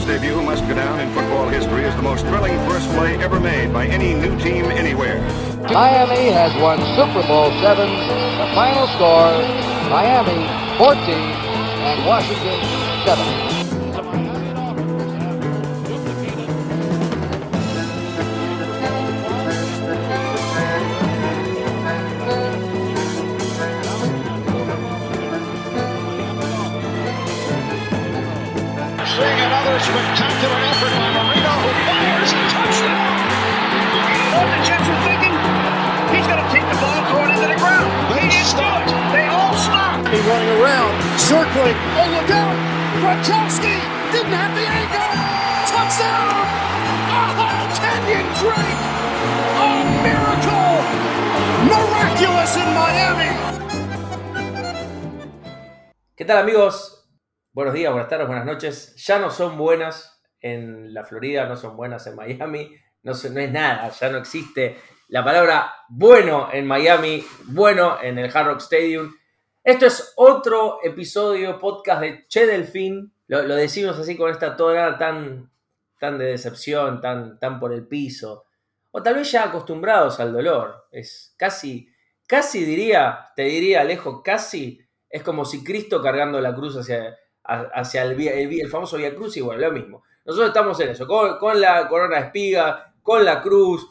England's debut must go down in football history as the most thrilling first play ever made by any new team anywhere. Miami has won Super Bowl seven. The final score: Miami 14 and Washington 7. Circling. Look out! Gronkowski didn't have the angle. Touchdown! Kenyon Drake! A miracle! Miraculous in Miami! ¿Qué tal amigos? Buenos días, buenas tardes, buenas noches. Ya no son buenas en la Florida, no son buenas en Miami, no, no es nada, ya no existe la palabra bueno en Miami, bueno en el Hard Rock Stadium. Esto es otro episodio, podcast de Che Delfín. Lo, decimos así con esta tonada tan, tan de decepción, tan, tan por el piso. O tal vez ya acostumbrados al dolor. Es casi, casi diría, te diría Alejo, casi es como si Cristo cargando la cruz hacia, hacia el, el famoso Via Cruz, igual, lo mismo. Nosotros estamos en eso, con, con la corona de espiga, con la cruz,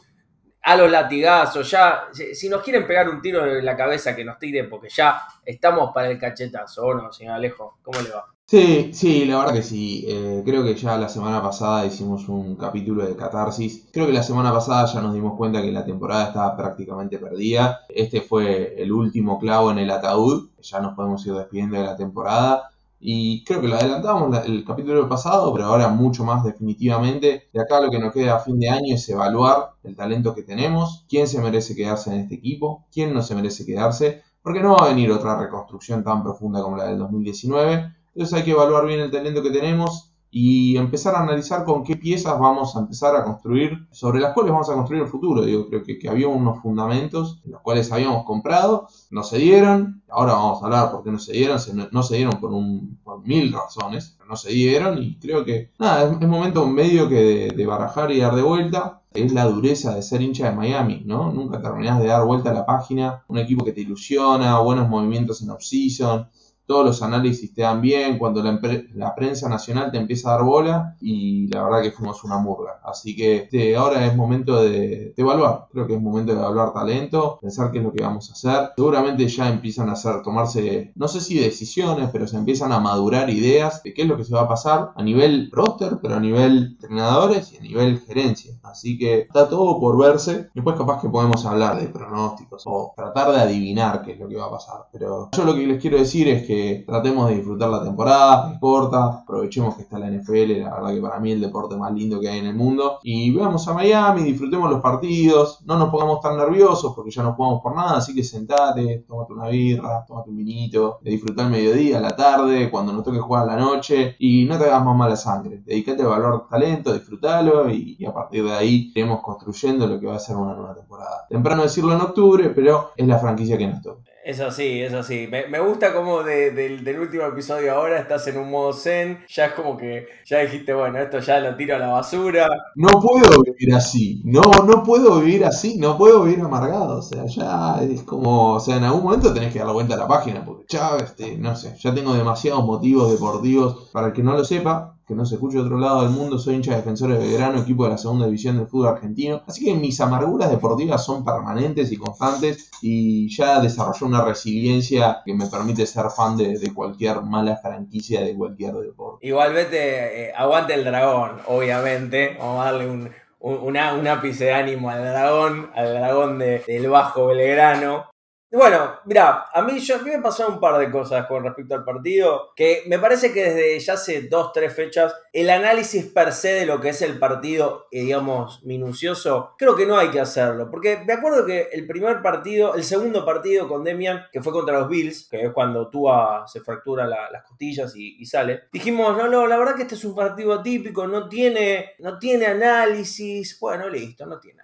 a los latigazos, ya, si, nos quieren pegar un tiro en la cabeza, que nos tiren, porque ya estamos para el cachetazo, ¿o no, señor Alejo? ¿Cómo le va? Sí, sí, la verdad que sí. Eh, creo que ya la semana pasada hicimos un capítulo de catarsis. Creo que la semana pasada ya nos dimos cuenta que la temporada estaba prácticamente perdida. Este fue el último clavo en el ataúd. Ya nos podemos ir despidiendo de la temporada. Y creo que lo adelantamos la- el capítulo pasado, pero ahora mucho más definitivamente. De acá lo que nos queda a fin de año es evaluar el talento que tenemos, quién se merece quedarse en este equipo, quién no se merece quedarse, porque no va a venir otra reconstrucción tan profunda como la del 2019. Entonces hay que evaluar bien el talento que tenemos y empezar a analizar con qué piezas vamos a empezar a construir, sobre las cuales vamos a construir el futuro. Digo, creo que, que había unos fundamentos, los cuales habíamos comprado, no se dieron. Ahora vamos a hablar por qué no se dieron. No, se dieron por, un, por mil razones, pero no se dieron y creo que, nada, es, es momento medio que de, de barajar y dar de vuelta. Es la dureza de ser hincha de Miami, ¿no? Nunca terminás de dar vuelta a la página. Un equipo que te ilusiona, buenos movimientos en off-season, todos los análisis te dan bien, cuando la, la prensa nacional te empieza a dar bola y la verdad que fuimos una murga. Así que este, ahora es momento de, de evaluar, creo que es momento de evaluar talento, pensar qué es lo que vamos a hacer. Seguramente ya empiezan a hacer, tomarse, no sé si decisiones, pero se empiezan a madurar ideas de qué es lo que se va a pasar a nivel roster, pero a nivel entrenadores y a nivel gerencia. Así que está todo por verse. Después capaz que podemos hablar de pronósticos o tratar de adivinar qué es lo que va a pasar. Pero yo lo que les quiero decir es que tratemos de disfrutar la temporada, es corta, aprovechemos que está la NFL, la verdad que para mí el deporte más lindo que hay en el mundo. Y veamos a Miami, disfrutemos los partidos, no nos pongamos tan nerviosos porque ya no jugamos por nada, así que sentate, tómate una birra, tómate un vinito, disfrutar el mediodía, la tarde, cuando nos toque jugar la noche y no te hagas más mala sangre. Dedicate a evaluar talento, disfrútalo y, y a partir de ahí iremos construyendo lo que va a ser una nueva temporada. Temprano decirlo en octubre, pero es la franquicia que nos toca. Es así, es así. Me, me gusta como de- del, último episodio ahora estás en un modo zen. Ya es como que ya dijiste, bueno, esto ya lo tiro a la basura. No puedo vivir así, no, no puedo vivir así, no puedo vivir amargado, o sea, ya es como, o sea, en algún momento tenés que dar la vuelta a la página, porque ya, este, no sé, ya tengo demasiados motivos deportivos, para el que no lo sepa, que no se escuche de otro lado del mundo, soy hincha de Defensores de Belgrano, equipo de la segunda división del fútbol argentino, así que mis amarguras deportivas son permanentes y constantes, y ya desarrollé una resiliencia que me permite ser fan de, cualquier mala franquicia de cualquier deporte. Igualmente, eh, aguante el dragón, obviamente. Vamos a darle un, un, una- un ápice de ánimo al dragón, al dragón de- del Bajo Belgrano. Bueno, mira, a mí, yo, a mí me pasaron un par de cosas con respecto al partido, que me parece que desde ya hace dos, tres fechas, el análisis per se de lo que es el partido, eh, digamos, minucioso, creo que no hay que hacerlo, porque me acuerdo que el primer partido, el segundo partido con Demian, que fue contra los Bills, que es cuando Tua se fractura la- las costillas y, sale, dijimos, no, no, la verdad que este es un partido atípico, no tiene, no tiene análisis, bueno, listo, no tiene.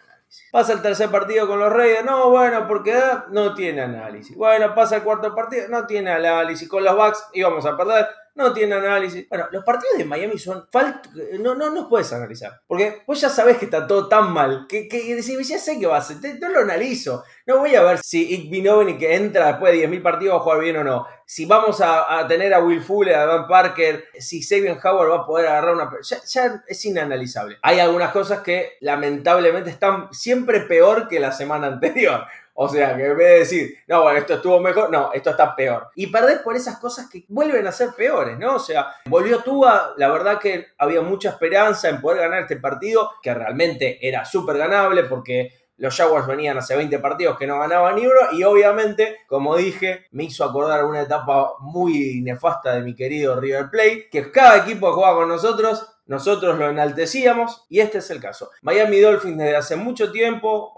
Pasa el tercer partido con los Reyes, no, bueno, porque no tiene análisis. Bueno, pasa el cuarto partido, no tiene análisis. Con los Bucks íbamos a perder, no tiene análisis. Bueno, los partidos de Miami son falta, no, no, no puedes analizar, porque vos ya sabés que está todo tan mal, que, que decís, ya sé que va a ser, no lo analizo, no voy a ver si Ig que entra después de 10.000 partidos va a jugar bien o no, si vamos a, tener a Will Fuller, a Dan Parker, si Sabian Howard va a poder agarrar una... Ya, ya es inanalizable. Hay algunas cosas que lamentablemente están siempre peor que la semana anterior. O sea, que en vez de decir, no, bueno, esto estuvo mejor, no, esto está peor. Y perder por esas cosas que vuelven a ser peores, ¿no? O sea, volvió Tua, la verdad que había mucha esperanza en poder ganar este partido, que realmente era súper ganable porque los Jaguars venían hace 20 partidos que no ganaban ni uno y obviamente, como dije, me hizo acordar una etapa muy nefasta de mi querido River Plate, que cada equipo que jugaba con nosotros nosotros lo enaltecíamos y este es el caso. Miami Dolphins desde hace mucho tiempo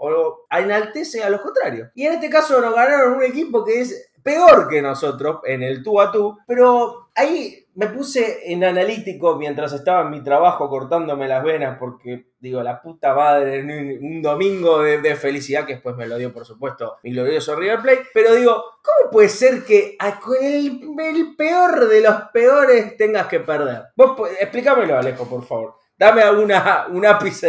enaltece a los contrarios. Y en este caso nos ganaron un equipo que es peor que nosotros en el tú a tú, pero ahí me puse en analítico mientras estaba en mi trabajo cortándome las venas porque digo, la puta madre, un, domingo de, felicidad que después me lo dio por supuesto mi glorioso River Plate, pero digo, ¿cómo puede ser que con el, peor de los peores tengas que perder? Vos explícamelo Alejo, por favor. Dame alguna, un ápice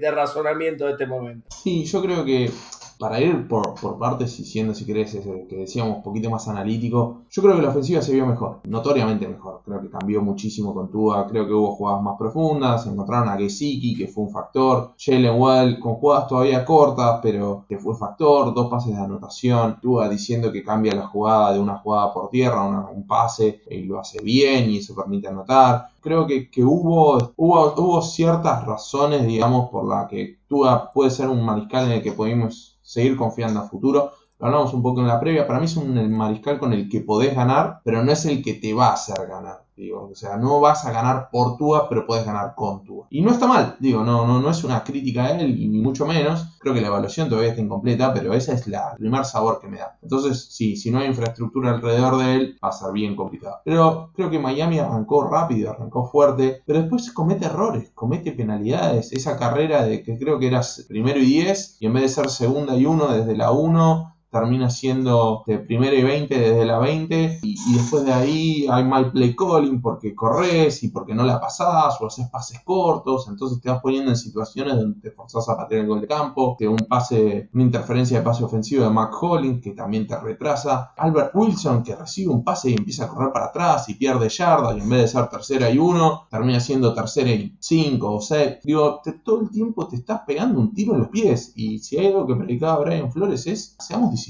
de razonamiento de este momento. Sí, yo creo que para ir por, partes y siendo, si querés, que decíamos un poquito más analítico, yo creo que la ofensiva se vio mejor, notoriamente mejor. Creo que cambió muchísimo con Tua, creo que hubo jugadas más profundas, encontraron a Gesicki, que fue un factor, Jalen Well con jugadas todavía cortas, pero que fue factor, dos pases de anotación, Tua diciendo que cambia la jugada de una jugada por tierra a un pase y lo hace bien y eso permite anotar creo que, que hubo, hubo, hubo, ciertas razones, digamos, por la que Tua puede ser un mariscal en el que podemos seguir confiando a futuro. Hablamos un poco en la previa, para mí es un mariscal con el que podés ganar, pero no es el que te va a hacer ganar. Digo, o sea, no vas a ganar por Tua, pero puedes ganar con Tua. Y no está mal, digo, no, no, no es una crítica a él, ni mucho menos. Creo que la evaluación todavía está incompleta, pero ese es la, el primer sabor que me da. Entonces, sí, si no hay infraestructura alrededor de él, va a ser bien complicado. Pero creo que Miami arrancó rápido, arrancó fuerte, pero después comete errores, comete penalidades. Esa carrera de que creo que era primero y 10, y en vez de ser segunda y 1 desde la 1, termina siendo de primera y 20 desde la 20 y, después de ahí hay mal play calling porque corres y porque no la pasás o haces pases cortos, entonces te vas poniendo en situaciones donde te forzás a patear el gol de campo, que un pase, una interferencia de pase ofensivo de Mac Hollins que también te retrasa, Albert Wilson que recibe un pase y empieza a correr para atrás y pierde yarda y en vez de ser tercera y uno termina siendo tercera y 5 o 6, digo, todo el tiempo te estás pegando un tiro en los pies y si hay algo que predicaba Brian Flores es, seamos disciplinados,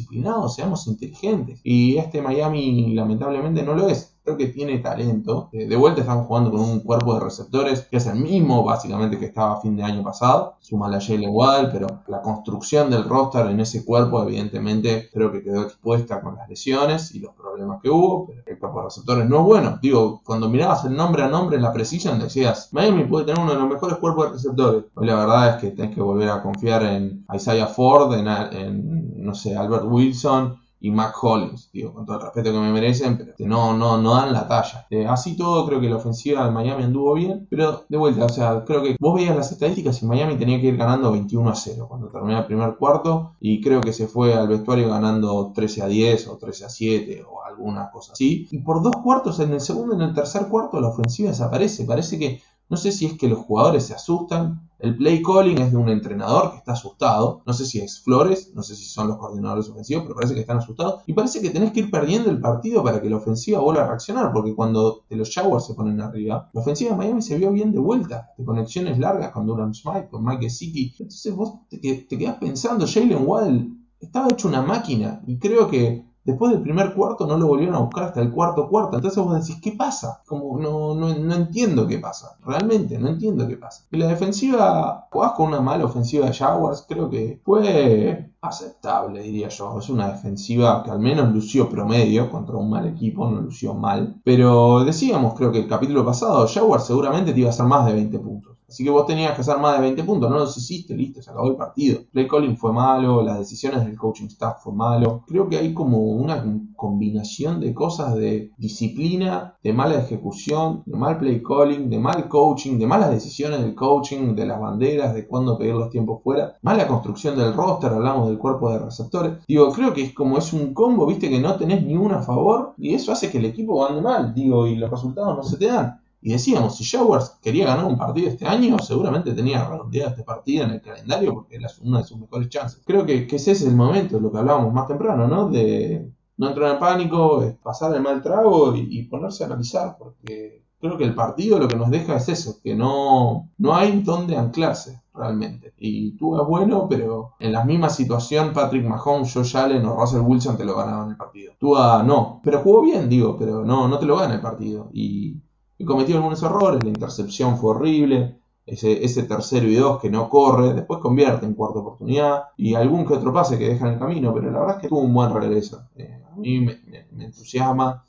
seamos inteligentes. Y este Miami lamentablemente no lo es creo que tiene talento. Eh, de vuelta estamos jugando con un cuerpo de receptores que es el mismo básicamente que estaba a fin de año pasado. Suma la Jalen igual, pero la construcción del roster en ese cuerpo evidentemente creo que quedó expuesta con las lesiones y los problemas que hubo. Pero el cuerpo de receptores no es bueno. Digo, cuando mirabas el nombre a nombre en la precisión decías, Miami puede tener uno de los mejores cuerpos de receptores. Hoy la verdad es que tenés que volver a confiar en Isaiah Ford, en, en no sé, Albert Wilson y Mac Hollins, digo, con todo el respeto que me merecen, pero que no, no, no dan la talla. Eh, así todo, creo que la ofensiva de Miami anduvo bien, pero de vuelta, o sea, creo que vos veías las estadísticas y Miami tenía que ir ganando 21 a 0 cuando terminó el primer cuarto y creo que se fue al vestuario ganando 13 a 10 o 13 a 7 o alguna cosa así. Y por dos cuartos, en el segundo y en el tercer cuarto, la ofensiva desaparece. Parece que no sé si es que los jugadores se asustan. El play calling es de un entrenador que está asustado. No sé si es Flores, no sé si son los coordinadores ofensivos, pero parece que están asustados. Y parece que tenés que ir perdiendo el partido para que la ofensiva vuelva a reaccionar. Porque cuando los Jaguars se ponen arriba, la ofensiva de Miami se vio bien de vuelta. De conexiones largas con Durham Smith, con Mike Gesicki. Entonces vos te, te quedás pensando, Jalen Waddell estaba hecho una máquina. Y creo que Después del primer cuarto no lo volvieron a buscar hasta el cuarto cuarto. Entonces vos decís, ¿qué pasa? Como no, no, no entiendo qué pasa. Realmente no entiendo qué pasa. Y la defensiva, jugás con una mala ofensiva de Jaguars, creo que fue aceptable, diría yo. Es una defensiva que al menos lució promedio contra un mal equipo, no lució mal. Pero decíamos, creo que el capítulo pasado, Jaguars seguramente te iba a hacer más de 20 puntos. Así que vos tenías que hacer más de 20 puntos, no los hiciste, listo, se acabó el partido. Play calling fue malo, las decisiones del coaching staff fue malo. Creo que hay como una combinación de cosas de disciplina, de mala ejecución, de mal play calling, de mal coaching, de malas decisiones del coaching, de las banderas, de cuándo pedir los tiempos fuera, mala construcción del roster, hablamos del cuerpo de receptores. Digo, creo que es como es un combo, viste, que no tenés ni una a favor y eso hace que el equipo ande mal, digo, y los resultados no se te dan. Y decíamos, si Jaguars quería ganar un partido este año, seguramente tenía redondeado este partido en el calendario porque era una de sus mejores chances. Creo que, ese es el momento, lo que hablábamos más temprano, ¿no? De no entrar en pánico, pasar el mal trago y, ponerse a analizar, porque creo que el partido lo que nos deja es eso, que no, no hay donde anclarse realmente. Y tú es bueno, pero en la misma situación Patrick Mahomes, Josh Allen o Russell Wilson te lo ganaban el partido. Tú no, pero jugó bien, digo, pero no, no te lo gana el partido. Y y cometió algunos errores, la intercepción fue horrible, ese, ese, tercero y dos que no corre, después convierte en cuarta oportunidad y algún que otro pase que deja en el camino, pero la verdad es que tuvo un buen regreso. Eh, a mí me, entusiasma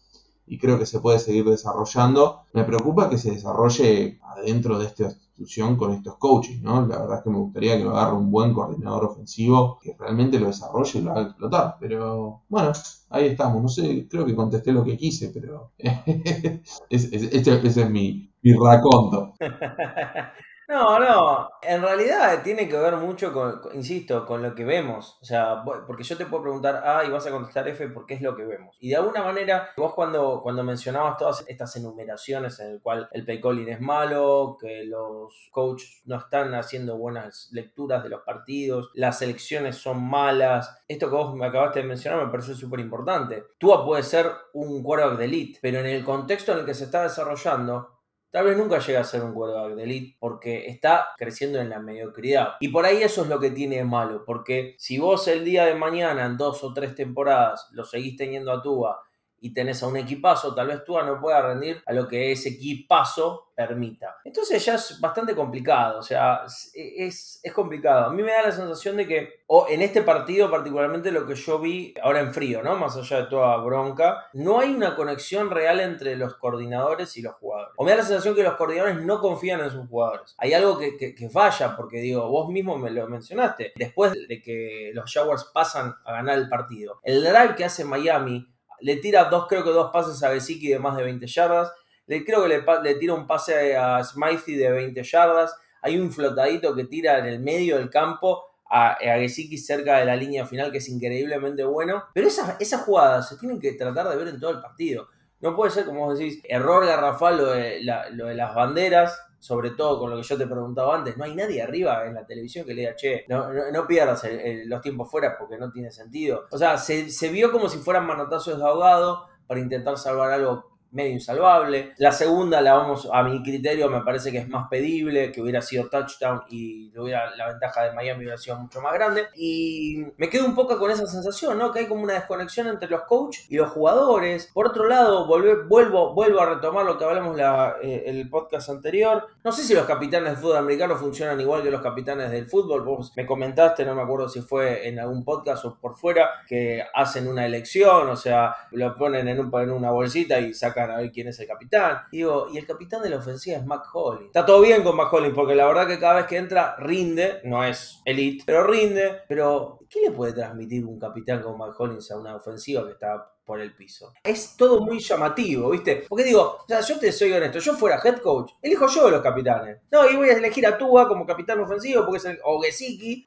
y creo que se puede seguir desarrollando. Me preocupa que se desarrolle adentro de esta institución con estos coaches, ¿no? La verdad es que me gustaría que lo agarre un buen coordinador ofensivo que realmente lo desarrolle y lo haga explotar, pero bueno, ahí estamos. No sé, creo que contesté lo que quise, pero este, ese es mi, mi raconto. No, no, en realidad tiene que ver mucho con, insisto, con lo que vemos. O sea, porque yo te puedo preguntar A y vas a contestar F porque es lo que vemos. Y de alguna manera, vos cuando, cuando mencionabas todas estas enumeraciones en el cual el pay calling es malo, que los coaches no están haciendo buenas lecturas de los partidos, las elecciones son malas, esto que vos me acabaste de mencionar me parece súper importante. Tua puede ser un quarterback de elite, pero en el contexto en el que se está desarrollando, Tal vez nunca llegue a ser un quarterback de elite porque está creciendo en la mediocridad. Y por ahí eso es lo que tiene de malo, porque si vos el día de mañana, en dos o tres temporadas, lo seguís teniendo a Tuba y tenés a un equipazo, tal vez Tuba no pueda rendir a lo que ese equipazo permita. Entonces ya es bastante complicado, o sea, es, complicado. A mí me da la sensación de que, o en este partido particularmente lo que yo vi, ahora en frío, ¿no? Más allá de toda bronca, no hay una conexión real entre los coordinadores y los jugadores. O me da la sensación que los coordinadores no confían en sus jugadores. Hay algo que, que falla, porque digo, vos mismo me lo mencionaste, después de que los Jaguars pasan a ganar el partido, el drive que hace Miami le tira dos, creo que dos pases a Gesicki de más de 20 yardas le, creo que le, tira un pase a Smythe de 20 yardas. Hay un flotadito que tira en el medio del campo a, a Gesicki cerca de la línea final, que es increíblemente bueno. Pero esas, esas jugadas se tienen que tratar de ver en todo el partido. No puede ser, como vos decís, error garrafal lo de, lo de las banderas, sobre todo con lo que yo te preguntaba antes, no hay nadie arriba en la televisión que le diga, che, no, no, pierdas los tiempos fuera porque no tiene sentido. O sea, se, se, vio como si fueran manotazos de ahogado para intentar salvar algo medio insalvable. La segunda, la vamos a mi criterio, me parece que es más pedible, que hubiera sido touchdown y hubiera, la ventaja de Miami hubiera sido mucho más grande. Y me quedo un poco con esa sensación, ¿no? Que hay como una desconexión entre los coaches y los jugadores. Por otro lado, vuelvo, vuelvo a retomar lo que hablamos la, eh, el podcast anterior. No sé si los capitanes del fútbol americano funcionan igual que los capitanes del fútbol. Vos me comentaste, no me acuerdo si fue en algún podcast o por fuera, que hacen una elección, o sea, lo ponen en, un, en una bolsita y sacan a ver quién es el capitán. Digo, y el capitán de la ofensiva es Mac Hollins. Está todo bien con Mac Hollins, porque la verdad que cada vez que entra rinde, no es elite, pero rinde. Pero, ¿qué le puede transmitir un capitán como Mac Hollins a una ofensiva que está por el piso. Es todo muy llamativo, ¿viste? Porque digo, o yo te soy honesto, yo fuera head coach, elijo yo los capitanes. No, y voy a elegir a Tua como capitán ofensivo, porque es el, o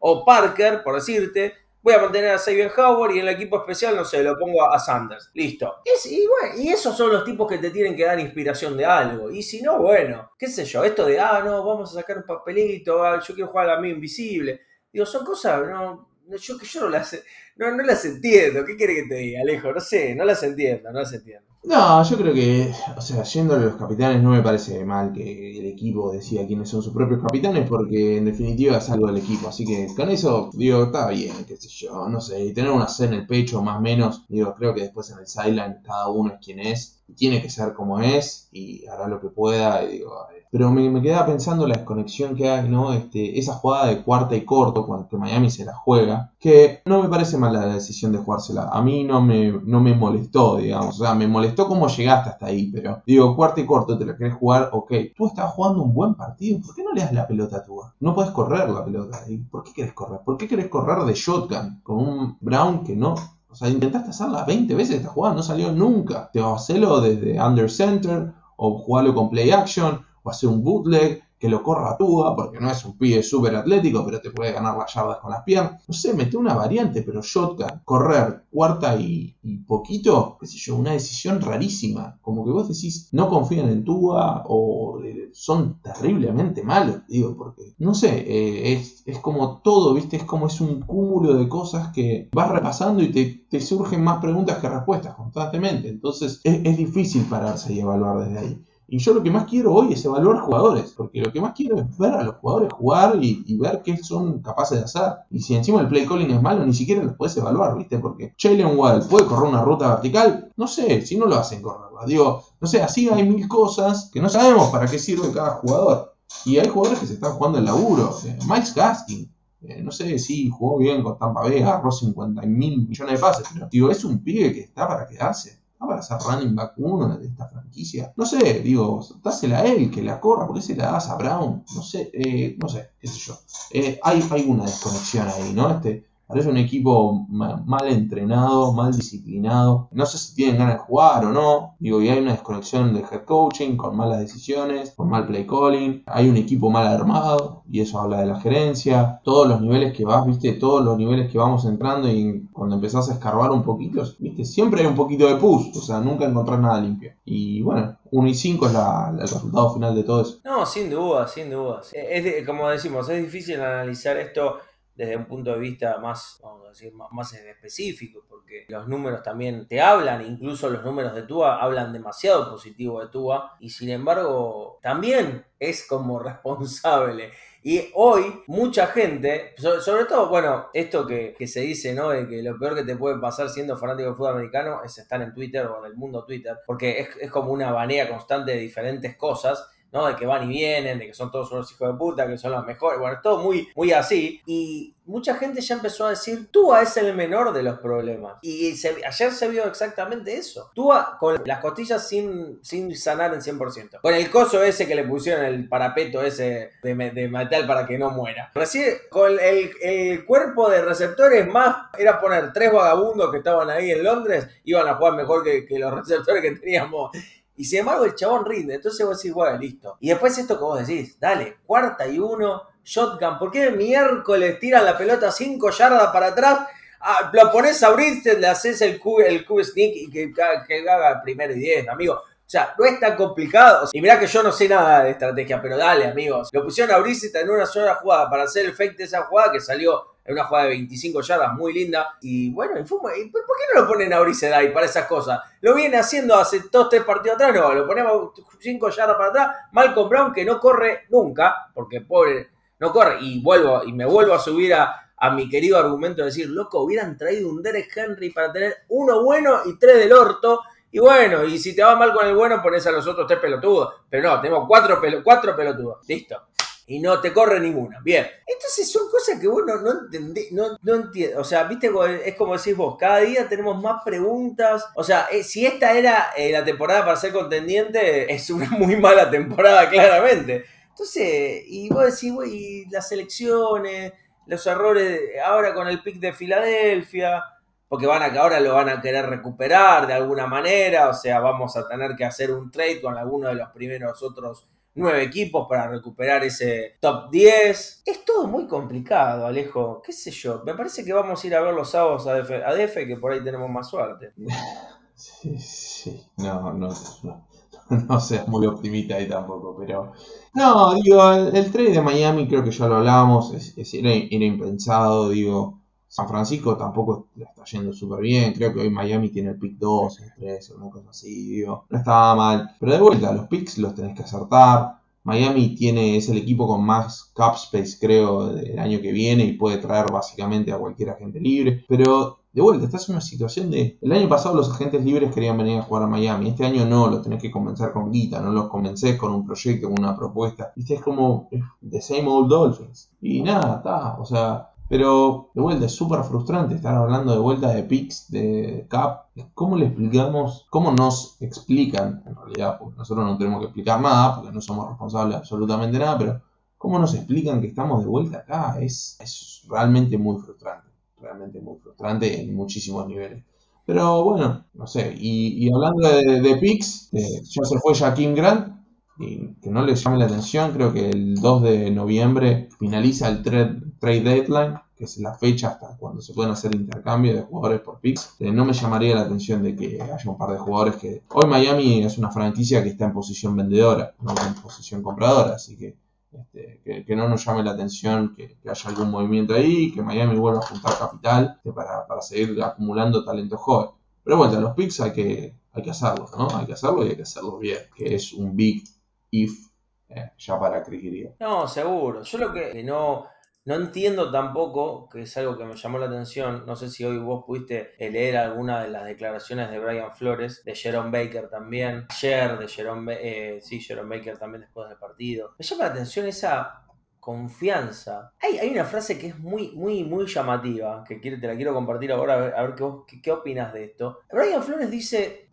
o Parker, por decirte, voy a mantener a Xavier Howard y en el equipo especial, no sé, lo pongo a Sanders. Listo. y, bueno, y esos son los tipos que te tienen que dar inspiración de algo. Y si no, bueno, qué sé yo, esto de, ah, no, vamos a sacar un papelito, ah, yo quiero jugar a mí invisible. Digo, son cosas, no, yo que yo no las, no, no las entiendo. ¿Qué quiere que te diga, Alejo? No sé, no las entiendo, no las entiendo. No, yo creo que, o sea, yendo a los capitanes, no me parece mal que el equipo decida quiénes son sus propios capitanes, porque en definitiva es algo del equipo. Así que con eso, digo, está bien, qué sé yo, no sé, y tener una C en el pecho, más o menos, digo, creo que después en el sideline cada uno es quien es, y tiene que ser como es, y hará lo que pueda, y digo, pero me, me quedaba pensando la desconexión que hay, ¿no? Este, esa jugada de cuarta y corto, cuando Miami se la juega, que no me parece mal la decisión de jugársela. A mí no me, no me molestó, digamos. O sea, me molestó cómo llegaste hasta ahí, pero digo, cuarto y corto, te la querés jugar, ok. Tú estabas jugando un buen partido, ¿por qué no le das la pelota a tú? No puedes correr la pelota. ¿Por qué querés correr? ¿Por qué querés correr de shotgun con un Brown que no o sea, intentaste hacerla 20 veces esta jugada, no salió nunca. Te vas a hacerlo desde under center, o jugarlo con play action, o hacer un bootleg, que lo corra a Tua, porque no es un pibe súper atlético, pero te puede ganar las yardas con las piernas. No sé, mete una variante, pero shotgun, correr, cuarta y, poquito, qué sé yo, una decisión rarísima. Como que vos decís, no confían en Tua o eh, son terriblemente malos, digo, porque, no sé, eh, es, es, como todo, ¿viste? Es como es un cúmulo de cosas que vas repasando y te, surgen más preguntas que respuestas constantemente. Entonces es, es difícil pararse y evaluar desde ahí. Y yo lo que más quiero hoy es evaluar jugadores, porque lo que más quiero es ver a los jugadores jugar y, ver qué son capaces de hacer. Y si encima el play calling es malo, ni siquiera los puedes evaluar, ¿viste? Porque Jalen Wall puede correr una ruta vertical, no sé, si no lo hacen correrla. Digo, no sé, así hay mil cosas que no sabemos para qué sirve cada jugador. Y hay jugadores que se están jugando el laburo. Eh, Mike Gaskin, eh, no sé si jugó bien con Tampa Bay, agarró 50 mil millones de pases, pero digo, es un pibe que está para quedarse. ¿No para ser running back de esta franquicia? No sé, digo, dásela a él, que la corra, ¿por qué se la das a Brown? No sé, eh, no sé, qué sé yo. Eh, hay, hay una desconexión ahí, ¿no? Este, Parece un equipo mal entrenado, mal disciplinado. No sé si tienen ganas de jugar o no. Digo, y hay una desconexión del head coaching con malas decisiones, con mal play calling. Hay un equipo mal armado y eso habla de la gerencia. Todos los niveles que vas, viste, todos los niveles que vamos entrando y cuando empezás a escarbar un poquito, viste, siempre hay un poquito de push. O sea, nunca encontrás nada limpio. Y bueno, 1 y 5 es el resultado final de todo eso. No, sin duda, sin duda. Como decimos, es difícil analizar esto desde un punto de vista más, vamos más, específico, porque los números también te hablan, incluso los números de Tua hablan demasiado positivo de Tua, y sin embargo también es como responsable. Y hoy mucha gente, sobre, todo, bueno, esto que, se dice, ¿no? De que lo peor que te puede pasar siendo fanático de fútbol americano es estar en Twitter o en el mundo Twitter, porque es, es como una banea constante de diferentes cosas ¿no? De que van y vienen, de que son todos unos hijos de puta, que son los mejores, bueno, todo muy, muy así. Y mucha gente ya empezó a decir, Tua es el menor de los problemas. Y ayer se vio exactamente eso. Tua con las costillas sin, sin sanar en 100%. Con el coso ese que le pusieron el parapeto ese de, de metal para que no muera. Recién, con el, el, cuerpo de receptores más, era poner tres vagabundos que estaban ahí en Londres, iban a jugar mejor que, que los receptores que teníamos y sin embargo el chabón rinde. Entonces vos decís, bueno, listo. Y después esto que vos decís, dale, cuarta y uno, shotgun. ¿Por qué el miércoles tiran la pelota cinco yardas para atrás? Ah, lo pones a Bristed, le haces el Q, el sneak y que, que, haga el primer y diez, amigo. O sea, no es tan complicado. Y mirá que yo no sé nada de estrategia, pero dale, amigos. Lo pusieron a Bristed en una sola jugada para hacer el fake de esa jugada que salió es una jugada de 25 yardas muy linda. Y bueno, ¿por qué no lo ponen a ahí para esas cosas? Lo viene haciendo hace dos, tres partidos atrás, no, lo ponemos 5 yardas para atrás. Malcolm Brown que no corre nunca, porque pobre, no corre. Y vuelvo, y me vuelvo a subir a, a mi querido argumento de decir, loco, hubieran traído un Derek Henry para tener uno bueno y tres del orto. Y bueno, y si te va mal con el bueno, pones a los otros tres pelotudos. Pero no, tenemos cuatro, cuatro pelotudos. Listo y no te corre ninguna. Bien. Entonces son cosas que vos no, no entendés, no, O sea, viste, es como decís vos, cada día tenemos más preguntas. O sea, eh, si esta era eh, la temporada para ser contendiente, es una muy mala temporada, claramente. Entonces, y vos decís, güey, las elecciones, los errores ahora con el pick de Filadelfia, porque van a, ahora lo van a querer recuperar de alguna manera, o sea, vamos a tener que hacer un trade con alguno de los primeros otros nueve equipos para recuperar ese top 10. Es todo muy complicado, Alejo. ¿Qué sé yo? Me parece que vamos a ir a ver los sábados a DF, que por ahí tenemos más suerte. Sí, sí. No, no, no, seas muy optimista ahí tampoco, pero. No, digo, el, trade de Miami creo que ya lo hablábamos, era impensado, digo. San Francisco tampoco le está yendo súper bien. Creo que hoy Miami tiene el pick 2, el 3, una cosa así. No estaba mal. Pero de vuelta, los picks los tenés que acertar. Miami tiene, es el equipo con más cap space, creo, del año que viene y puede traer básicamente a cualquier agente libre. Pero de vuelta, estás en una situación de. El año pasado los agentes libres querían venir a jugar a Miami. Este año no, los tenés que convencer con guita, no los convences con un proyecto, con una propuesta. Viste, es como The Same Old Dolphins. Y nada, está. O sea, Pero de vuelta es súper frustrante estar hablando de vuelta de picks, de cap. ¿Cómo le explicamos, cómo nos explican, en realidad, porque nosotros no tenemos que explicar nada, porque no somos responsables de absolutamente nada, pero cómo nos explican que estamos de vuelta acá? Es, es realmente muy frustrante, realmente muy frustrante en muchísimos niveles. Pero bueno, no sé, y, hablando de, de picks, eh, ya se fue Jaquim Grant, y que no les llame la atención, creo que el 2 de noviembre finaliza el trade, deadline, que es la fecha hasta cuando se pueden hacer intercambios de jugadores por picks. Eh, no me llamaría la atención de que haya un par de jugadores que... Hoy Miami es una franquicia que está en posición vendedora, no en posición compradora, así que este, que, no nos llame la atención que, haya algún movimiento ahí, que Miami vuelva a juntar capital este, para, para, seguir acumulando talento joven. Pero bueno, los picks hay que, hay que hacerlo, ¿no? Hay que hacerlo y hay que hacerlo bien, que es un big if eh, ya para Chris No, seguro. Yo lo que no, no entiendo tampoco, que es algo que me llamó la atención, no sé si hoy vos pudiste leer alguna de las declaraciones de Brian Flores, de Jerome Baker también, ayer de Jerome, eh, sí, Jerome Baker también después del partido. Me llama la atención esa confianza. Hay, una frase que es muy, muy, muy llamativa, que te la quiero compartir ahora, a ver, qué, qué, opinas de esto. Brian Flores dice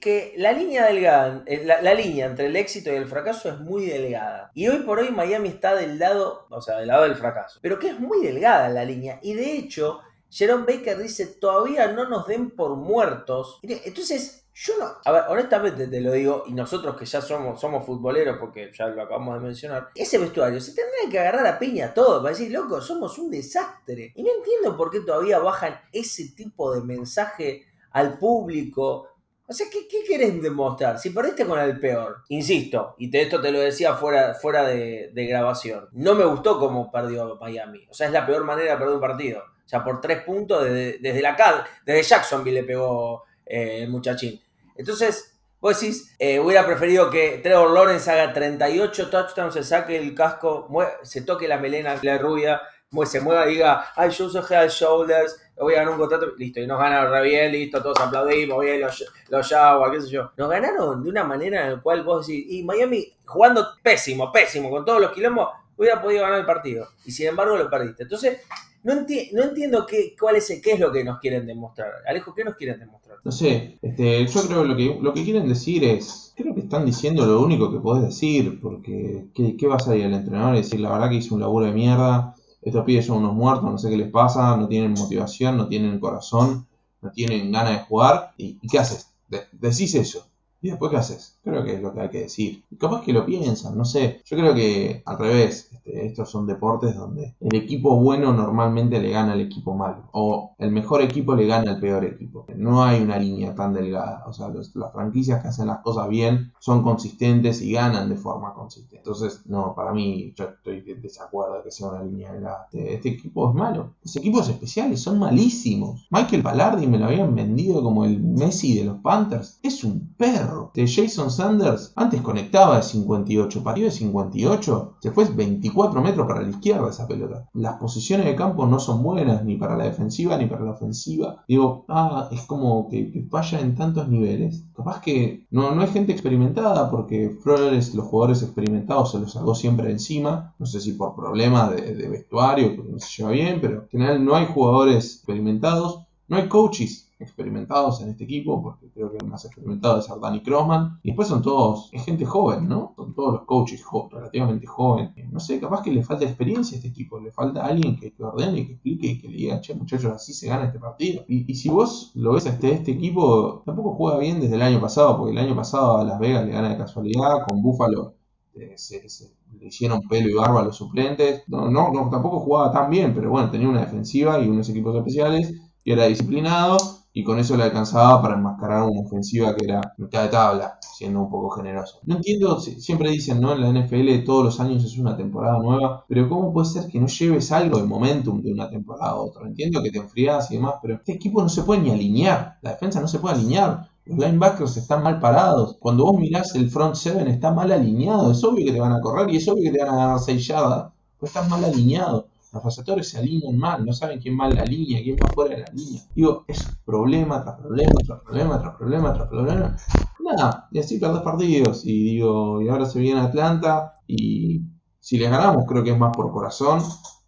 que, la línea delgada, eh, la, línea entre el éxito y el fracaso es muy delgada. Y hoy por hoy Miami está del lado, o sea, del lado del fracaso. Pero que es muy delgada la línea. Y de hecho, Jerome Baker dice, todavía no nos den por muertos. Entonces, yo no, a ver, honestamente te lo digo, y nosotros que ya somos, somos futboleros, porque ya lo acabamos de mencionar, ese vestuario se tendría que agarrar a piña todo para decir, loco, somos un desastre. Y no entiendo por qué todavía bajan ese tipo de mensaje al público. O sea, ¿qué, qué demostrar? Si perdiste con el peor, insisto, y esto te lo decía fuera, fuera de, grabación, no me gustó cómo perdió Miami. O sea, es la peor manera de perder un partido. O sea, por tres puntos desde, desde la desde Jacksonville le pegó eh, el muchachín. Entonces, vos decís, eh, hubiera preferido que Trevor Lawrence haga 38 touchdowns, se saque el casco, se toque la melena, la rubia, se mueva y diga, ay, yo uso head shoulders, voy a ganar un contrato, listo, y nos ganaron re bien, listo, todos aplaudimos, bien, los, los Jaguars, qué sé yo. Nos ganaron de una manera en la cual vos decís, y Miami jugando pésimo, pésimo, con todos los quilombos, hubiera podido ganar el partido. Y sin embargo lo perdiste. Entonces, no, no entiendo qué, cuál es, qué es lo que nos quieren demostrar. Alejo, ¿qué nos quieren demostrar? No sé, este, yo creo que lo, que lo que quieren decir es, creo que están diciendo lo único que podés decir, porque ¿qué, qué vas a ir al entrenador y decir, la verdad que hice un laburo de mierda, estos pibes son unos muertos, no sé qué les pasa, no tienen motivación, no tienen corazón, no tienen ganas de jugar, ¿y, qué haces? decís eso. ¿Y después qué haces? Creo que es lo que hay que decir. Y capaz que lo piensan, no sé. Yo creo que al revés, este, estos son deportes donde el equipo bueno normalmente le gana al equipo malo. O el mejor equipo le gana al peor equipo. No hay una línea tan delgada. O sea, las franquicias que hacen las cosas bien son consistentes y ganan de forma consistente. Entonces, no, para mí, yo estoy de desacuerdo de que sea una línea delgada. Este, este equipo es malo. Los equipos especiales son malísimos. Michael Ballardi me lo habían vendido como el Messi de los Panthers. Es un perro. De Jason Sanders antes conectaba de 58. Partió de 58. Se fue 24 4 metros para la izquierda esa pelota. Las posiciones de campo no son buenas ni para la defensiva ni para la ofensiva. Digo, ah, es como que, falla en tantos niveles. Capaz que no, no hay gente experimentada porque Flores, los jugadores experimentados, se los sacó siempre encima. No sé si por problemas de, de vestuario, porque no se lleva bien, pero en general no hay jugadores experimentados. No hay coaches experimentados en este equipo, porque creo que el más experimentado es Ardani Crossman. Y después son todos, es gente joven, ¿no? Son todos los coaches relativamente jóvenes. No sé, capaz que le falta experiencia a este equipo, le falta alguien que, ordene, que explique, y que le diga, che, muchachos, así se gana este partido. Y, si vos lo ves este, este equipo, tampoco juega bien desde el año pasado, porque el año pasado a Las Vegas le gana de casualidad, con Buffalo eh, se, le hicieron pelo y barba a los suplentes. No, no, no, tampoco jugaba tan bien, pero bueno, tenía una defensiva y unos equipos especiales y era disciplinado y con eso le alcanzaba para enmascarar una ofensiva que era mitad de tabla, siendo un poco generoso. No entiendo, siempre dicen, ¿no? En la NFL todos los años es una temporada nueva, pero ¿cómo puede ser que no lleves algo de momentum de una temporada a otra? Entiendo que te enfrías y demás, pero este equipo no se puede ni alinear, la defensa no se puede alinear. Los linebackers están mal parados. Cuando vos mirás el front seven está mal alineado. Es obvio que te van a correr y es obvio que te van a dar 6 yardas. Pues estás mal alineado. Los receptores se alinean mal, no saben quién va en la línea, quién va fuera de la línea. Digo, es problema tras problema, tras problema, tras problema, tras problema. Nada, y así perdés partidos. Y digo, y ahora se viene Atlanta y si les ganamos creo que es más por corazón.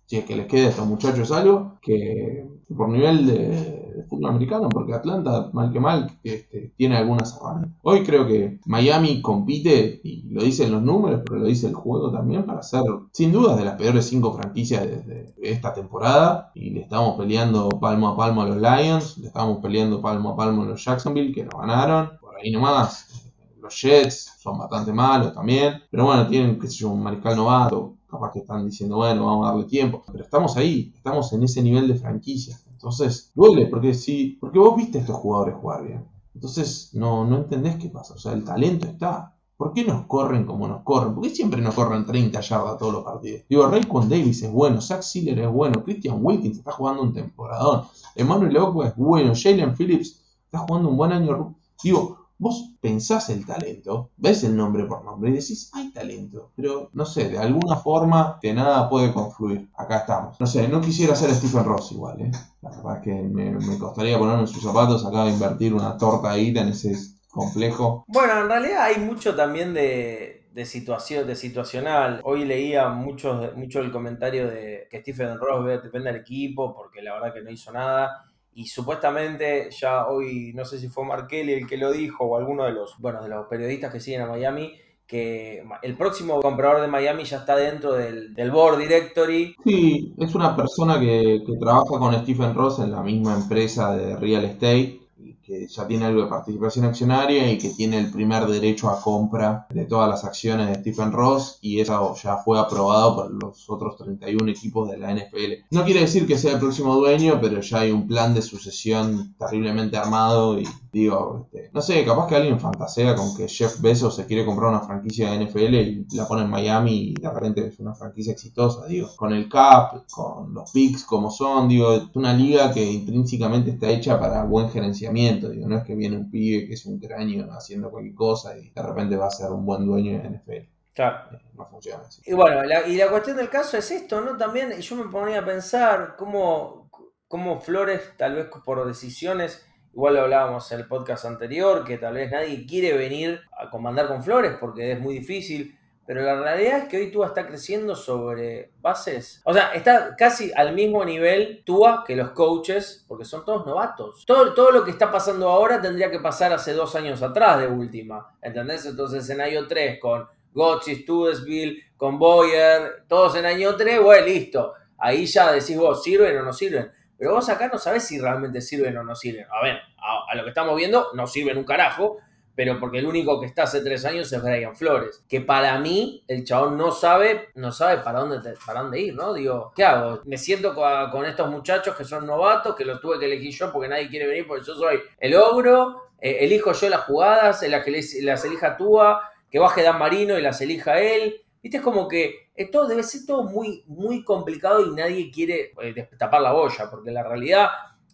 si es que les queda a estos muchachos algo, que por nivel de, fútbol americano, porque Atlanta, mal que mal, este, tiene algunas herramientas. Hoy creo que Miami compite, y lo dicen los números, pero lo dice el juego también, para ser, sin duda, de las peores cinco franquicias desde esta temporada. Y le estamos peleando palmo a palmo a los Lions, le estamos peleando palmo a palmo a los Jacksonville, que nos ganaron. Por ahí nomás, los Jets son bastante malos también. Pero bueno, tienen, qué sé un mariscal novato capaz que están diciendo, bueno, vamos a darle tiempo, pero estamos ahí, estamos en ese nivel de franquicia. Entonces, duele, porque si, porque vos viste a estos jugadores jugar bien. Entonces, no, no entendés qué pasa. O sea, el talento está. ¿Por qué nos corren como nos corren? ¿Por qué siempre nos corren 30 yardas todos los partidos? Digo, Raycon Davis es bueno, Zach Sealer es bueno, Christian Wilkins está jugando un temporadón, Emmanuel Okwa es bueno, Jalen Phillips está jugando un buen año. Digo, Vos pensás el talento, ves el nombre por nombre y decís, hay talento, pero no sé, de alguna forma que nada puede confluir. Acá estamos. No sé, no quisiera ser Stephen Ross igual, ¿eh? La verdad es que me, costaría ponerme sus zapatos, acá de invertir una torta ahí en ese complejo. Bueno, en realidad hay mucho también de, de situación, de situacional. Hoy leía mucho, mucho el comentario de que Stephen Ross depende del equipo porque la verdad que no hizo nada y supuestamente ya hoy, no sé si fue Markelly el que lo dijo o alguno de los, bueno, de los periodistas que siguen a Miami, que el próximo comprador de Miami ya está dentro del, del board directory. Sí, es una persona que, que trabaja con Stephen Ross en la misma empresa de real estate que ya tiene algo de participación accionaria y que tiene el primer derecho a compra de todas las acciones de Stephen Ross y eso ya fue aprobado por los otros 31 equipos de la NFL. No quiere decir que sea el próximo dueño, pero ya hay un plan de sucesión terriblemente armado y digo, este, no sé, capaz que alguien fantasea con que Jeff Bezos se quiere comprar una franquicia de NFL y la pone en Miami y de repente es una franquicia exitosa, digo, con el cap, con los picks como son, digo, es una liga que intrínsecamente está hecha para buen gerenciamiento no es que viene un pibe que es un cráneo haciendo cualquier cosa y de repente va a ser un buen dueño de NFL. Claro. Eh, no funciona así. Y bueno, y la cuestión del caso es esto, ¿no? También yo me ponía a pensar cómo, cómo Flores, tal vez por decisiones, igual lo hablábamos en el podcast anterior, que tal vez nadie quiere venir a comandar con Flores porque es muy difícil. Pero la realidad es que hoy Tua está creciendo sobre bases. O sea, está casi al mismo nivel Tua que los coaches, porque son todos novatos. Todo, todo lo que está pasando ahora tendría que pasar hace dos años atrás de última. ¿Entendés? Entonces en año 3 con Gotchi, Studesville, con Boyer, todos en año 3, bueno, listo. Ahí ya decís vos, ¿sirven o no sirven? Pero vos acá no sabés si realmente sirven o no sirven. A ver, a lo que estamos viendo, no sirven un carajo pero porque el único que está hace tres años es Brian Flores. Que para mí, el chabón no sabe, no sabe para dónde, para dónde ir, ¿no? Digo, ¿qué hago? Me siento con, estos muchachos que son novatos, que los tuve que elegir yo porque nadie quiere venir, porque yo soy el ogro, eh, elijo yo las jugadas, las que las elija Túa, que baje Dan Marino y las elija él. Viste, es como que esto debe ser todo muy, muy complicado y nadie quiere eh, tapar la boya, porque la realidad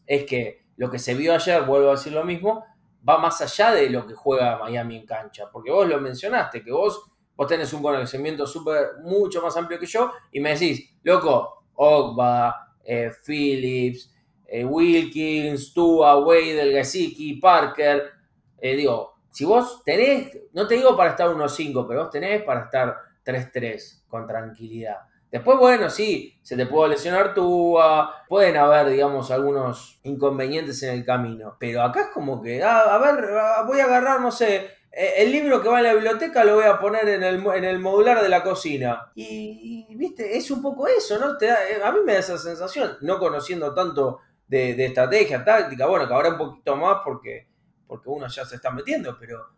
es que lo que se vio ayer, vuelvo a decir lo mismo, va más allá de lo que juega Miami en cancha. Porque vos lo mencionaste, que vos, vos tenés un conocimiento súper, mucho más amplio que yo, y me decís, loco, Ogba, eh, Phillips, eh, Wilkins, Tua, Wade, Gesicki, Parker. Eh, digo, si vos tenés, no te digo para estar 1-5, pero vos tenés para estar 3-3 con tranquilidad. Después, bueno, sí, se te puede lesionar tú, pueden haber, digamos, algunos inconvenientes en el camino. Pero acá es como que, ah, a ver, ah, voy a agarrar, no sé, eh, el libro que va en la biblioteca lo voy a poner en el, en el modular de la cocina. Y, viste, es un poco eso, ¿no? Te eh, a mí me da esa sensación, no conociendo tanto de, estrategia, táctica, bueno, que ahora un poquito más porque, porque uno ya se está metiendo, pero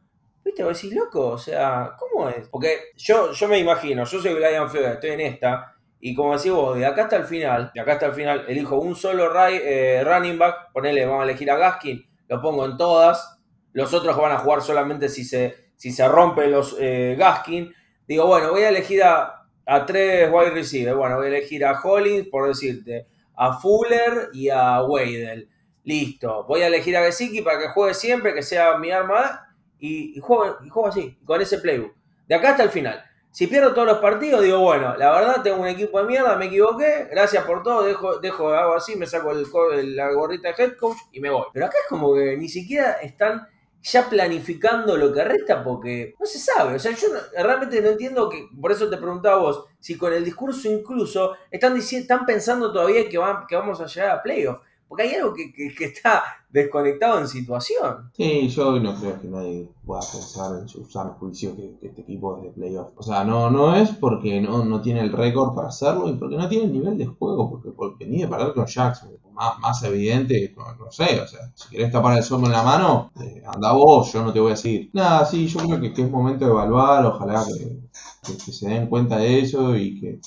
¿Viste? Vos decís, loco, o sea, ¿cómo es? Porque yo, yo me imagino, yo soy Brian Flores, estoy en esta, y como decís vos, de acá hasta el final, de acá hasta el final, elijo un solo eh, running back, ponele, vamos a elegir a Gaskin, lo pongo en todas, los otros van a jugar solamente si se, si se rompen los eh, Gaskin. Digo, bueno, voy a elegir a, a tres wide receivers, bueno, voy a elegir a Hollins, por decirte, a Fuller y a Wadel. Listo, voy a elegir a Gesicki para que juegue siempre, que sea mi arma y, juego, así, con ese playbook. De acá hasta el final. Si pierdo todos los partidos, digo, bueno, la verdad tengo un equipo de mierda, me equivoqué, gracias por todo, dejo, dejo algo así, me saco el, la gorrita de head coach y me voy. Pero acá es como que ni siquiera están ya planificando lo que resta porque no se sabe. O sea, yo realmente no entiendo que, por eso te preguntaba vos, si con el discurso incluso están, diciendo, están pensando todavía que, van, que vamos a llegar a playoff. Porque hay algo que, está desconectado en situación. Sí, yo no creo que nadie pueda pensar en su sano juicio que, este equipo es de playoff. O sea, no, no es porque no, no tiene el récord para hacerlo y porque no tiene el nivel de juego, porque, porque ni de parar con Jackson. Más, más evidente, no, sé, o sea, si querés tapar el sol en la mano, eh, anda vos, yo no te voy a seguir. Nada, sí, yo creo que, es momento de evaluar, ojalá que se den cuenta de eso y que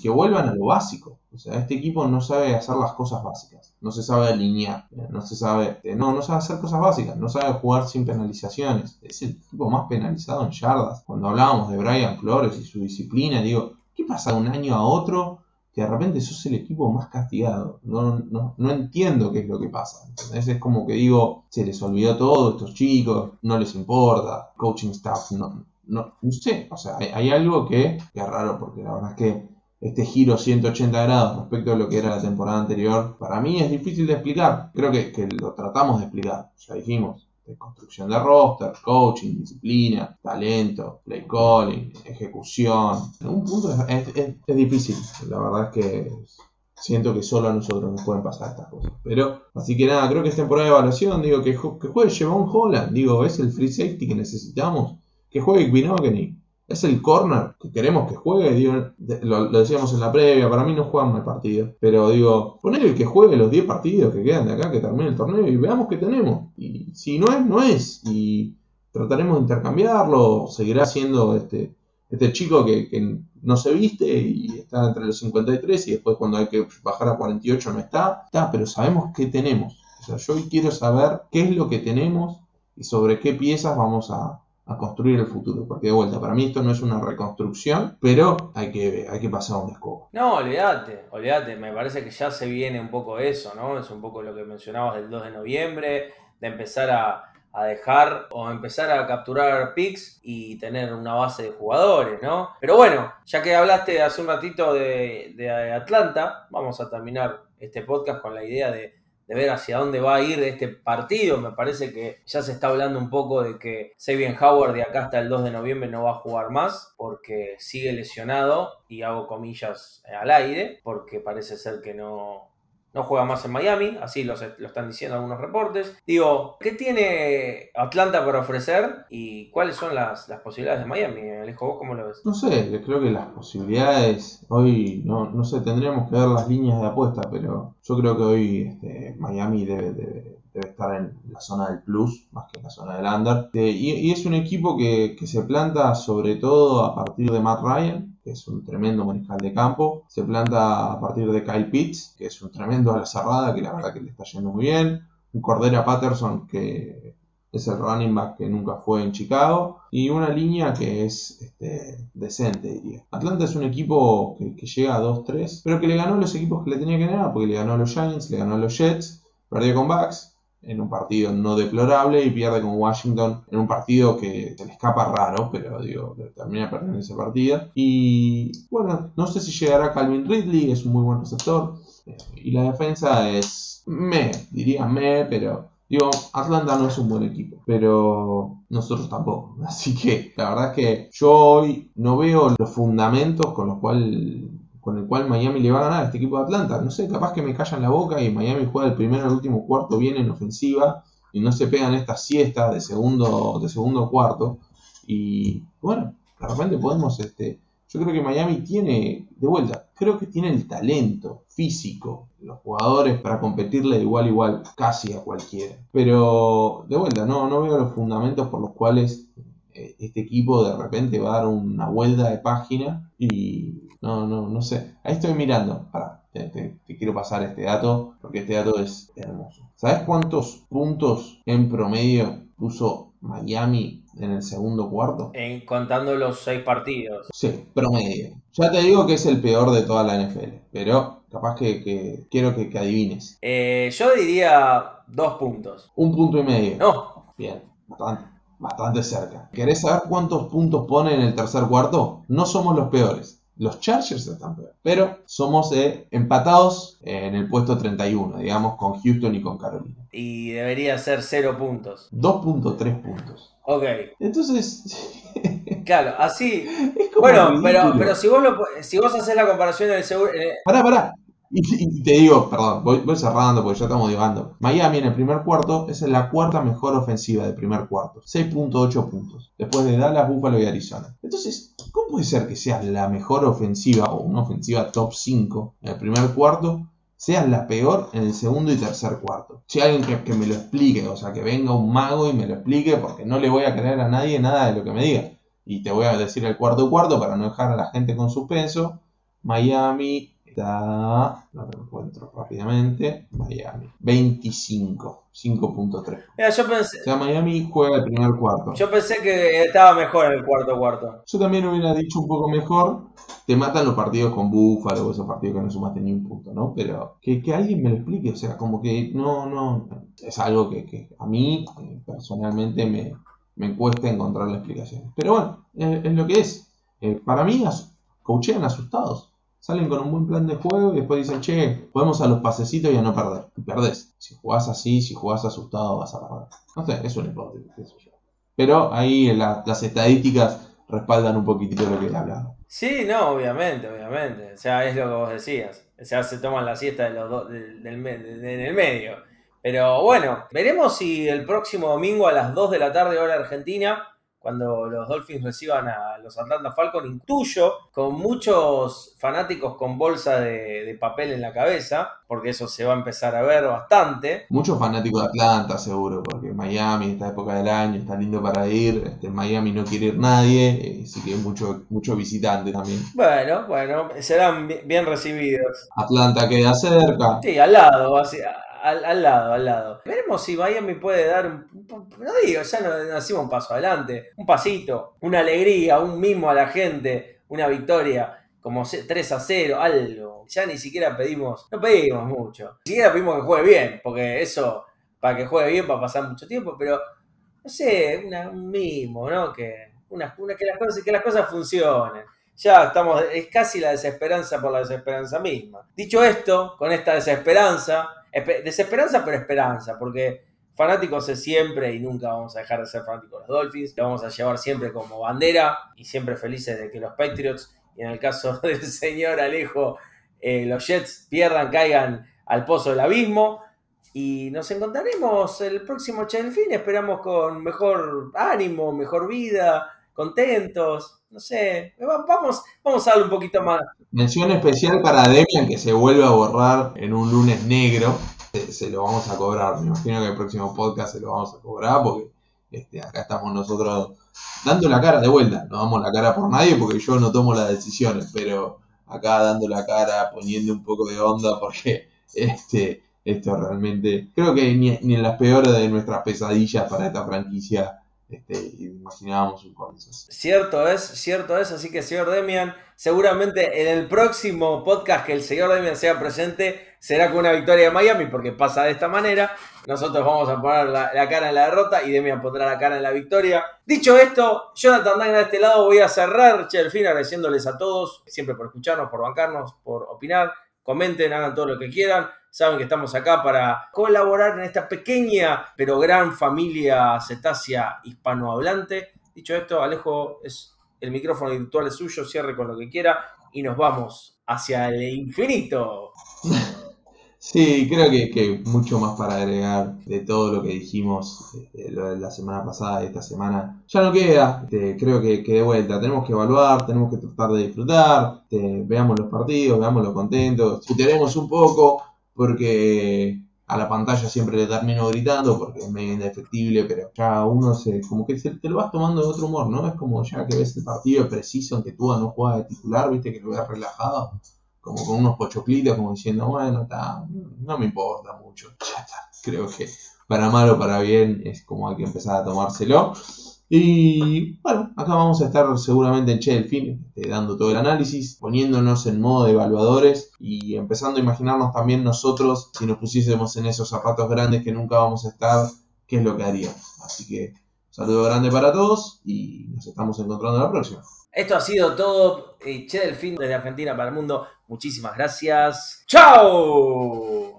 que vuelvan a lo básico. O sea, este equipo no sabe hacer las cosas básicas, no se sabe alinear, no se sabe, eh, no, no sabe hacer cosas básicas, no sabe jugar sin penalizaciones. Es el equipo más penalizado en yardas. Cuando hablábamos de Brian Flores y su disciplina, digo, ¿qué pasa de un año a otro que de repente sos el equipo más castigado? No, no, no entiendo qué es lo que pasa. Es como que digo, se les olvidó todo, estos chicos, no les importa, coaching staff, no, no, no sé, o sea, hay, algo que, que es raro porque la verdad es que este giro 180 grados respecto a lo que era la temporada anterior, para mí es difícil de explicar. Creo que, lo tratamos de explicar, ya dijimos. Construcción de roster, coaching, disciplina, talento, play calling, ejecución. En un punto es, difícil. La verdad es que siento que solo a nosotros nos pueden pasar estas cosas. Pero, así que nada, creo que es temporada de evaluación. Digo, que, que juegue un Holland. Digo, es el free safety que necesitamos. Que juegue Gbinogany es el corner que queremos que juegue. lo, decíamos en la previa, para mí no juegan mal partido. Pero digo, ponele que juegue los 10 partidos que quedan de acá, que termine el torneo y veamos qué tenemos. Y si no es, no es. Y trataremos de intercambiarlo. Seguirá siendo este, este chico que, no se viste y está entre los 53 y después cuando hay que bajar a 48 no está. Está, pero sabemos qué tenemos. O sea, yo hoy quiero saber qué es lo que tenemos y sobre qué piezas vamos a, a construir el futuro. Porque de vuelta, para mí esto no es una reconstrucción, pero hay que, hay que pasar un escobo. No, olvídate, olvídate, me parece que ya se viene un poco eso, ¿no? Es un poco lo que mencionabas del 2 de noviembre, de empezar a, dejar o empezar a capturar picks y tener una base de jugadores, ¿no? Pero bueno, ya que hablaste hace un ratito de, de Atlanta, vamos a terminar este podcast con la idea de de ver hacia dónde va a ir este partido. Me parece que ya se está hablando un poco de que Sabian Howard de acá hasta el 2 de noviembre no va a jugar más porque sigue lesionado y hago comillas al aire porque parece ser que no, no juega más en Miami, así lo, están diciendo algunos reportes. Digo, ¿qué tiene Atlanta para ofrecer y cuáles son las, posibilidades de Miami? Alejo, ¿vos cómo lo ves? No sé, creo que las posibilidades, hoy, no, no sé, tendríamos que ver las líneas de apuesta, pero yo creo que hoy este, Miami debe, estar en la zona del plus más que en la zona del under. Eh, y, es un equipo que, que se planta sobre todo a partir de Matt Ryan que es un tremendo mariscal de campo. Se planta a partir de Kyle Pitts, que es un tremendo a la cerrada, que la verdad que le está yendo muy bien. Un Cordera Patterson, que es el running back que nunca fue en Chicago. Y una línea que es este, decente, diría. Atlanta es un equipo que, llega a 2-3, pero que le ganó a los equipos que le tenía que ganar, porque le ganó a los Giants, le ganó a los Jets, perdió con Bucks en un partido no deplorable y pierde con Washington en un partido que se le escapa raro, pero digo, termina perdiendo ese partido. Y bueno, no sé si llegará Calvin Ridley, es un muy buen receptor. Eh, y la defensa es me, diría me, pero digo, Atlanta no es un buen equipo, pero nosotros tampoco. Así que la verdad es que yo hoy no veo los fundamentos con los cuales con el cual Miami le va a ganar a este equipo de Atlanta. No sé, capaz que me callan la boca y Miami juega el primero al último cuarto bien en ofensiva y no se pegan estas siestas de segundo, de segundo cuarto. Y bueno, de repente podemos, este, yo creo que Miami tiene, de vuelta, creo que tiene el talento físico, los jugadores para competirle de igual igual casi a cualquiera. Pero de vuelta, no, no veo los fundamentos por los cuales este equipo de repente va a dar una vuelta de página y no, no, no sé. Ahí estoy mirando. Para, te, quiero pasar este dato porque este dato es hermoso. ¿Sabes cuántos puntos en promedio puso Miami en el segundo cuarto? En, contando los seis partidos. Sí, promedio. Ya te digo que es el peor de toda la NFL, pero capaz que, quiero que, adivines. Eh, yo diría dos puntos. Un punto y medio. No. Bien, bastante, bastante cerca. ¿Querés saber cuántos puntos pone en el tercer cuarto? No somos los peores Los Chargers están peor. Pero somos eh, empatados en el puesto 31, digamos, con Houston y con Carolina. Y debería ser cero puntos. 2.3 puntos. Ok. Entonces, Claro, así. es como Bueno, pero, pero si vos lo, si vos haces la comparación en el seguro. eh, Pará, pará. Y, y te digo, perdón, voy, cerrando porque ya estamos divagando. Miami en el primer cuarto es la cuarta mejor ofensiva del primer cuarto. 6.8 puntos. Después de Dallas, Buffalo y Arizona. Entonces, ¿cómo puede ser que seas la mejor ofensiva o una ofensiva top 5 en el primer cuarto? Seas la peor en el segundo y tercer cuarto. Si alguien que, que me lo explique, o sea, que venga un mago y me lo explique, porque no le voy a creer a nadie nada de lo que me diga. Y te voy a decir el cuarto cuarto para no dejar a la gente con suspenso. Miami está. No lo encuentro rápidamente. Miami. 25. 5.3. Mira, yo pensé, O sea, Miami juega el primer cuarto. yo pensé que estaba mejor en el cuarto cuarto. Yo también hubiera dicho un poco mejor. Te matan los partidos con Búfalo, esos partidos que no sumaste ni un punto, ¿no? Pero que, que alguien me lo explique, o sea, como que no, no. Es algo que, que a mí eh, personalmente me, me cuesta encontrar la explicación. Pero bueno, es, es lo que es. Eh, para mí, as- coachean asustados. Salen con un buen plan de juego y después dicen, che, podemos a los pasecitos y a no perder. Y perdés. Si jugás así, si jugás asustado, vas a perder. No sé, es una hipótesis. Pero ahí la- las estadísticas respaldan un poquitito lo que he hablado. Sí, no, obviamente, obviamente. O sea, es lo que vos decías. O sea, se toman la siesta de los dos, del, del en el medio. Pero bueno, veremos si el próximo domingo a las 2 de la tarde, hora argentina, cuando los Dolphins reciban a los Atlanta Falcons, intuyo, con muchos fanáticos con bolsa de, de papel en la cabeza, porque eso se va a empezar a ver bastante. Muchos fanáticos de Atlanta, seguro, porque Miami, esta época del año, está lindo para ir. Este, Miami no quiere ir nadie, eh, así que mucho, mucho visitante también. Bueno, bueno, serán bi- bien recibidos. Atlanta queda cerca. Sí, al lado, así, al, al lado, al lado. Veremos si Miami puede dar, un, no digo, ya no, no decimos un paso adelante, un pasito, una alegría, un mimo a la gente, una victoria, como se- 3 a 0, algo. Ya ni siquiera pedimos, no pedimos mucho, ni siquiera pedimos que juegue bien, porque eso, para que juegue bien va a pasar mucho tiempo, pero no sé, un mimo, ¿no? Que, una, que, las cosas, que las cosas funcionen. Ya estamos, es casi la desesperanza por la desesperanza misma. Dicho esto, con esta desesperanza, espe- desesperanza pero esperanza, porque fanáticos es siempre y nunca vamos a dejar de ser fanáticos de los Dolphins, lo vamos a llevar siempre como bandera y siempre felices de que los Patriots, y en el caso del señor Alejo, eh, los Jets pierdan, caigan al pozo del abismo. Y nos encontraremos el próximo Chelfín, esperamos con mejor ánimo, mejor vida, contentos, no sé, va- vamos, vamos a darle un poquito más. Mención especial para Demian que se vuelve a borrar en un lunes negro. Se, se lo vamos a cobrar. Me imagino que el próximo podcast se lo vamos a cobrar porque este, acá estamos nosotros dando la cara de vuelta. No damos la cara por nadie porque yo no tomo las decisiones, pero acá dando la cara, poniendo un poco de onda porque este, esto realmente creo que ni, ni en las peores de nuestras pesadillas para esta franquicia este, imaginábamos un comienzo. Cierto es, cierto es, así que señor Demian, seguramente en el próximo podcast que el señor Demian sea presente será con una victoria de Miami, porque pasa de esta manera. Nosotros vamos a poner la, cara en la derrota y Demian pondrá la cara en la victoria. Dicho esto, Jonathan Dagna de este lado voy a cerrar, che, fin agradeciéndoles a todos, siempre por escucharnos, por bancarnos, por opinar. Comenten, hagan todo lo que quieran. Saben que estamos acá para colaborar en esta pequeña pero gran familia cetácea hispanohablante. Dicho esto, Alejo, es el micrófono virtual es suyo, cierre con lo que quiera y nos vamos hacia el infinito. Sí, creo que, que mucho más para agregar de todo lo que dijimos eh, la semana pasada y esta semana. Ya no queda, Este, creo que, que de vuelta tenemos que evaluar, tenemos que tratar de disfrutar, este, veamos los partidos, veámoslo contentos, puteremos un poco porque a la pantalla siempre le termino gritando porque es medio indefectible, pero ya uno se, como que se, te lo vas tomando de otro humor, ¿no? Es como ya que ves el partido preciso en que tú no juegas de titular, viste que lo ves relajado como con unos pochoclitos, como diciendo, bueno, está, no me importa mucho, ya está. Creo que para mal o para bien es como hay que empezar a tomárselo. Y bueno, acá vamos a estar seguramente en Che del Fin, este, dando todo el análisis, poniéndonos en modo de evaluadores y empezando a imaginarnos también nosotros, si nos pusiésemos en esos zapatos grandes que nunca vamos a estar, qué es lo que haríamos. Así que un saludo grande para todos y nos estamos encontrando la próxima. Esto ha sido todo. Eh, che Delfín desde Argentina para el mundo. Muchísimas gracias. ¡Chao!